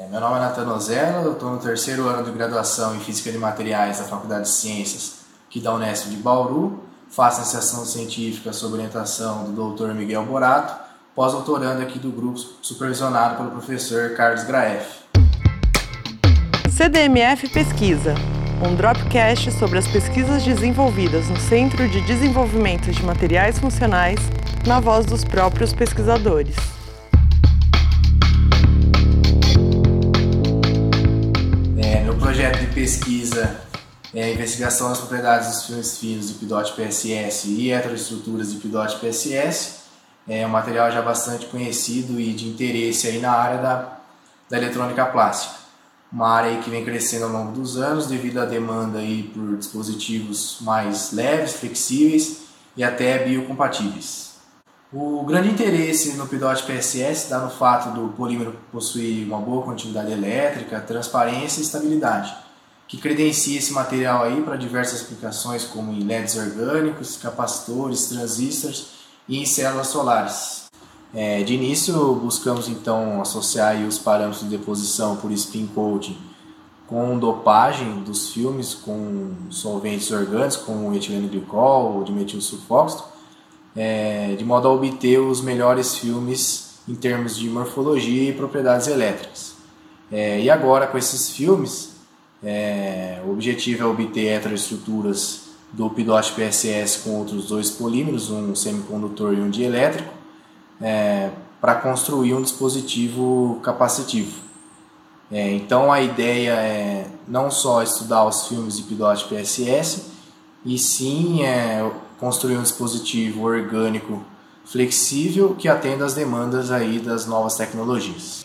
É, meu nome é Nathan Ozella, eu estou no terceiro ano de graduação em Física de Materiais da Faculdade de Ciências aqui da Unesp de Bauru. Faço iniciação científica sob orientação do Dr. Miguel Borato, pós-doutorando aqui do grupo supervisionado pelo professor Carlos Graef. CDMF Pesquisa, um dropcast sobre as pesquisas desenvolvidas no Centro de Desenvolvimento de Materiais Funcionais, na voz dos próprios pesquisadores. De pesquisa é investigação das propriedades dos filmes finos de PIDOT PSS e heteroestruturas de PIDOT PSS. É um material já bastante conhecido e de interesse aí na área da, da eletrônica plástica. Uma área que vem crescendo ao longo dos anos devido à demanda aí por dispositivos mais leves, flexíveis e até biocompatíveis. O grande interesse no PIDOT PSS está no fato do polímero possuir uma boa continuidade elétrica, transparência e estabilidade, que credencia esse material aí para diversas aplicações como em LEDs orgânicos, capacitores, transistores e em células solares. É, de início, buscamos então associar os parâmetros de deposição por spin coating com dopagem dos filmes com solventes orgânicos como etileno glicol ou dimetil sulfóxido é, de modo a obter os melhores filmes em termos de morfologia e propriedades elétricas. É, e agora, com esses filmes, é, o objetivo é obter heteroestruturas do PIDOT PSS com outros dois polímeros, um semicondutor e um dielétrico, é, para construir um dispositivo capacitivo. É, então a ideia é não só estudar os filmes de PIDOT PSS, e sim é, construir um dispositivo orgânico flexível que atenda às demandas aí das novas tecnologias.